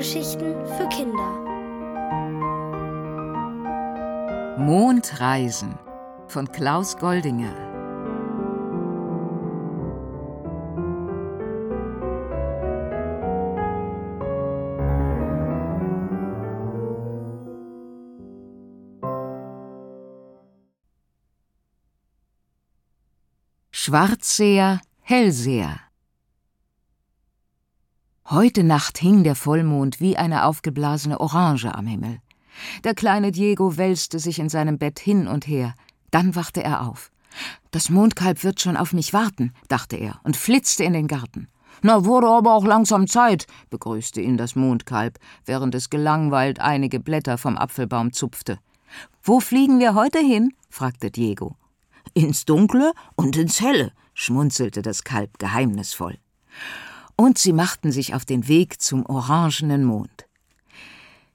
Hörgeschichten für Kinder. Mondreisen von Klaus Goldinger. Schwarzseher, Hellseher Heute Nacht hing der Vollmond wie eine aufgeblasene Orange am Himmel. Der kleine Diego wälzte sich in seinem Bett hin und her. Dann wachte er auf. Das Mondkalb wird schon auf mich warten, dachte er und flitzte in den Garten. Na, wurde aber auch langsam Zeit, begrüßte ihn das Mondkalb, während es gelangweilt einige Blätter vom Apfelbaum zupfte. Wo fliegen wir heute hin? fragte Diego. Ins Dunkle und ins Helle, schmunzelte das Kalb geheimnisvoll und sie machten sich auf den Weg zum orangenen Mond.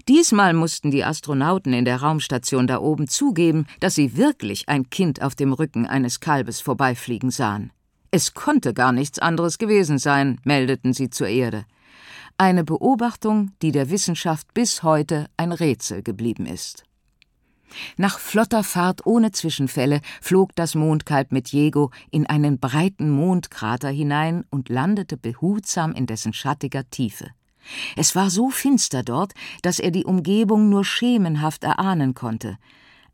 Diesmal mussten die Astronauten in der Raumstation da oben zugeben, dass sie wirklich ein Kind auf dem Rücken eines Kalbes vorbeifliegen sahen. Es konnte gar nichts anderes gewesen sein, meldeten sie zur Erde. Eine Beobachtung, die der Wissenschaft bis heute ein Rätsel geblieben ist. Nach flotter Fahrt ohne Zwischenfälle flog das Mondkalb mit Diego in einen breiten Mondkrater hinein und landete behutsam in dessen schattiger Tiefe. Es war so finster dort, dass er die Umgebung nur schemenhaft erahnen konnte.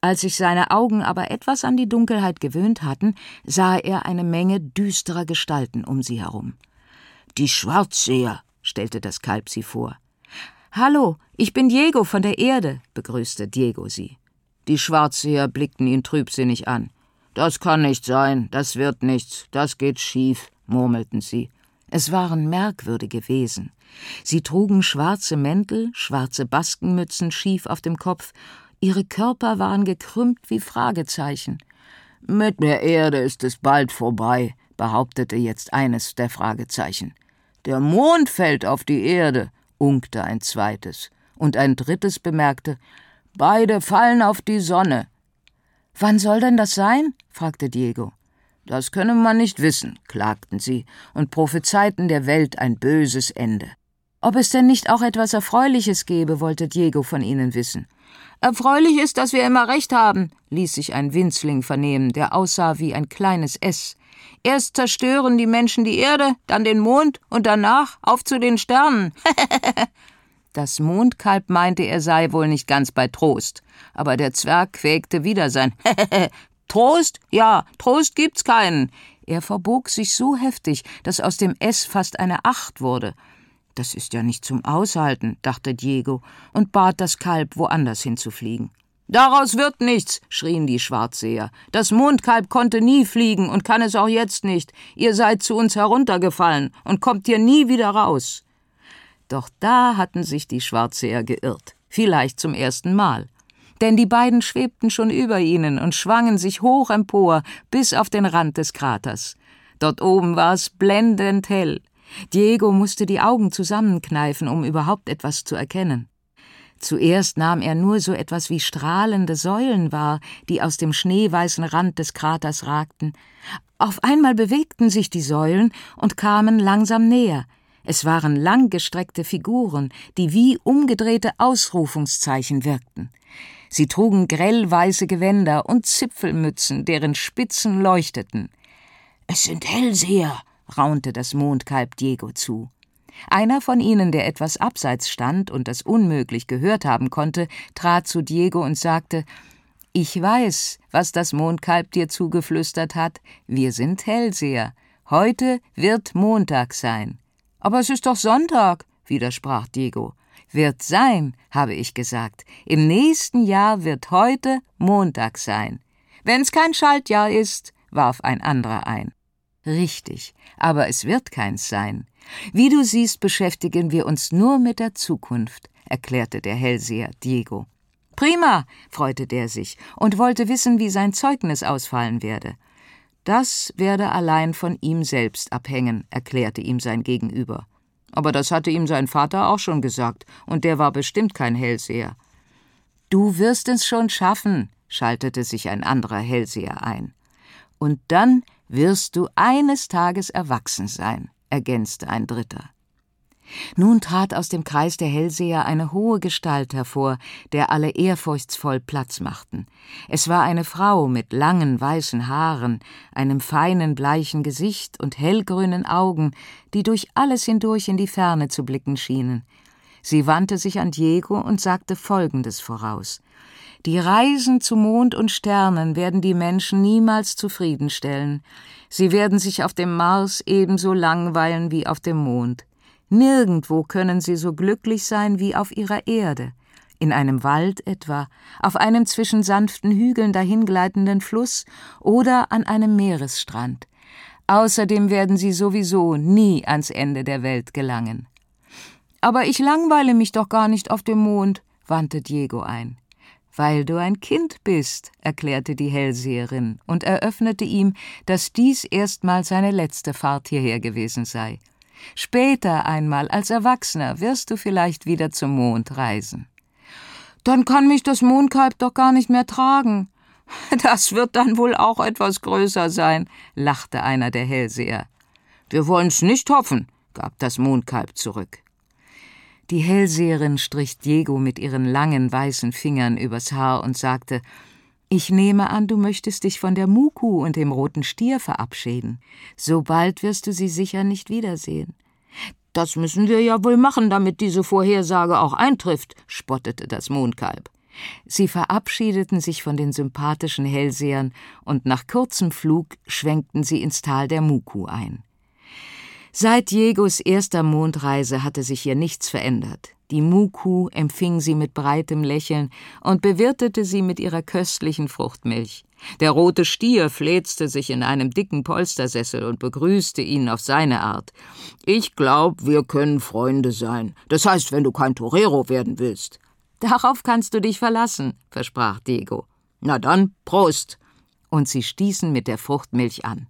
Als sich seine Augen aber etwas an die Dunkelheit gewöhnt hatten, sah er eine Menge düsterer Gestalten um sie herum. Die Schwarzseher, stellte das Kalb sie vor. Hallo, ich bin Diego von der Erde, begrüßte Diego sie. Die Schwarzseher blickten ihn trübsinnig an. Das kann nicht sein, das wird nichts, das geht schief, murmelten sie. Es waren merkwürdige Wesen. Sie trugen schwarze Mäntel, schwarze Baskenmützen schief auf dem Kopf, ihre Körper waren gekrümmt wie Fragezeichen. Mit der Erde ist es bald vorbei, behauptete jetzt eines der Fragezeichen. Der Mond fällt auf die Erde, unkte ein zweites, und ein drittes bemerkte, Beide fallen auf die Sonne. Wann soll denn das sein? fragte Diego. Das könne man nicht wissen, klagten sie und prophezeiten der Welt ein böses Ende. Ob es denn nicht auch etwas Erfreuliches gebe, wollte Diego von ihnen wissen. Erfreulich ist, dass wir immer recht haben, ließ sich ein Winzling vernehmen, der aussah wie ein kleines S. Erst zerstören die Menschen die Erde, dann den Mond und danach auf zu den Sternen. Das Mondkalb meinte, er sei wohl nicht ganz bei Trost, aber der Zwerg quäkte wieder sein Trost? Ja, Trost gibt's keinen. Er verbog sich so heftig, dass aus dem S fast eine Acht wurde. Das ist ja nicht zum Aushalten, dachte Diego und bat das Kalb, woanders hinzufliegen. Daraus wird nichts, schrien die Schwarzseher. Das Mondkalb konnte nie fliegen und kann es auch jetzt nicht. Ihr seid zu uns heruntergefallen und kommt hier nie wieder raus. Doch da hatten sich die Schwarzseher geirrt, vielleicht zum ersten Mal. Denn die beiden schwebten schon über ihnen und schwangen sich hoch empor bis auf den Rand des Kraters. Dort oben war es blendend hell. Diego musste die Augen zusammenkneifen, um überhaupt etwas zu erkennen. Zuerst nahm er nur so etwas wie strahlende Säulen wahr, die aus dem schneeweißen Rand des Kraters ragten. Auf einmal bewegten sich die Säulen und kamen langsam näher. Es waren langgestreckte Figuren, die wie umgedrehte Ausrufungszeichen wirkten. Sie trugen grellweiße Gewänder und Zipfelmützen, deren Spitzen leuchteten. Es sind Hellseher, raunte das Mondkalb Diego zu. Einer von ihnen, der etwas abseits stand und das unmöglich gehört haben konnte, trat zu Diego und sagte Ich weiß, was das Mondkalb dir zugeflüstert hat. Wir sind Hellseher. Heute wird Montag sein. Aber es ist doch Sonntag, widersprach Diego. Wird sein, habe ich gesagt. Im nächsten Jahr wird heute Montag sein. Wenn's kein Schaltjahr ist, warf ein anderer ein. Richtig, aber es wird keins sein. Wie du siehst, beschäftigen wir uns nur mit der Zukunft, erklärte der Hellseher Diego. Prima, freute der sich und wollte wissen, wie sein Zeugnis ausfallen werde. Das werde allein von ihm selbst abhängen, erklärte ihm sein Gegenüber. Aber das hatte ihm sein Vater auch schon gesagt, und der war bestimmt kein Hellseher. Du wirst es schon schaffen, schaltete sich ein anderer Hellseher ein. Und dann wirst du eines Tages erwachsen sein, ergänzte ein dritter. Nun trat aus dem Kreis der Hellseher eine hohe Gestalt hervor, der alle ehrfurchtsvoll Platz machten. Es war eine Frau mit langen weißen Haaren, einem feinen bleichen Gesicht und hellgrünen Augen, die durch alles hindurch in die Ferne zu blicken schienen. Sie wandte sich an Diego und sagte Folgendes voraus Die Reisen zu Mond und Sternen werden die Menschen niemals zufriedenstellen. Sie werden sich auf dem Mars ebenso langweilen wie auf dem Mond. Nirgendwo können sie so glücklich sein wie auf ihrer Erde, in einem Wald etwa, auf einem zwischen sanften Hügeln dahingleitenden Fluss oder an einem Meeresstrand. Außerdem werden sie sowieso nie ans Ende der Welt gelangen. Aber ich langweile mich doch gar nicht auf dem Mond, wandte Diego ein. Weil du ein Kind bist, erklärte die Hellseherin und eröffnete ihm, dass dies erstmal seine letzte Fahrt hierher gewesen sei. Später einmal als Erwachsener wirst du vielleicht wieder zum Mond reisen. Dann kann mich das Mondkalb doch gar nicht mehr tragen. Das wird dann wohl auch etwas größer sein, lachte einer der Hellseher. Wir wollen's nicht hoffen, gab das Mondkalb zurück. Die Hellseherin strich Diego mit ihren langen weißen Fingern übers Haar und sagte ich nehme an, du möchtest dich von der Muku und dem roten Stier verabschieden. So bald wirst du sie sicher nicht wiedersehen. Das müssen wir ja wohl machen, damit diese Vorhersage auch eintrifft, spottete das Mondkalb. Sie verabschiedeten sich von den sympathischen Hellsehern und nach kurzem Flug schwenkten sie ins Tal der Muku ein. Seit Diegos erster Mondreise hatte sich hier nichts verändert. Die Muku empfing sie mit breitem Lächeln und bewirtete sie mit ihrer köstlichen Fruchtmilch. Der rote Stier fläzte sich in einem dicken Polstersessel und begrüßte ihn auf seine Art. Ich glaub, wir können Freunde sein. Das heißt, wenn du kein Torero werden willst. Darauf kannst du dich verlassen, versprach Diego. Na dann, Prost! Und sie stießen mit der Fruchtmilch an.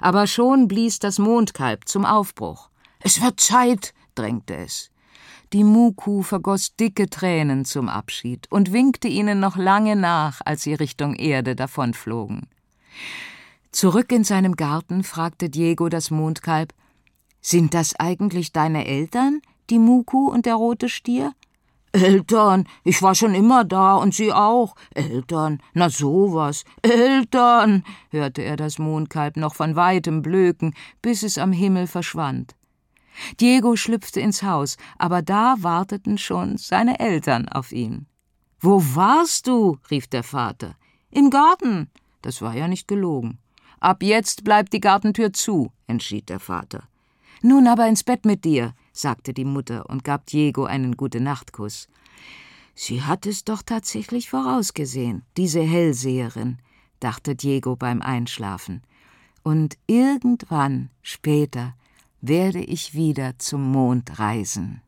Aber schon blies das Mondkalb zum Aufbruch. Es wird Zeit, drängte es. Die Muku vergoss dicke Tränen zum Abschied und winkte ihnen noch lange nach, als sie Richtung Erde davonflogen. Zurück in seinem Garten fragte Diego das Mondkalb: Sind das eigentlich deine Eltern, die Muku und der rote Stier? Eltern, ich war schon immer da und Sie auch. Eltern, na sowas. Eltern, hörte er das Mondkalb noch von weitem blöken, bis es am Himmel verschwand. Diego schlüpfte ins Haus, aber da warteten schon seine Eltern auf ihn. Wo warst du? rief der Vater. Im Garten. Das war ja nicht gelogen. Ab jetzt bleibt die Gartentür zu, entschied der Vater. Nun aber ins Bett mit dir, sagte die Mutter und gab Diego einen Gute-Nacht-Kuss. Sie hat es doch tatsächlich vorausgesehen, diese Hellseherin, dachte Diego beim Einschlafen. Und irgendwann später werde ich wieder zum Mond reisen.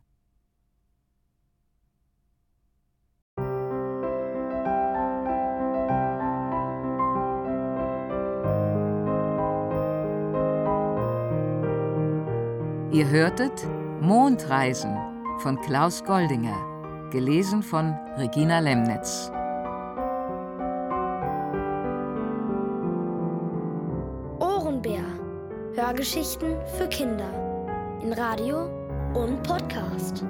Ihr hörtet Mondreisen von Klaus Goldinger, gelesen von Regina Lemnitz. Hörgeschichten für Kinder in Radio und Podcast.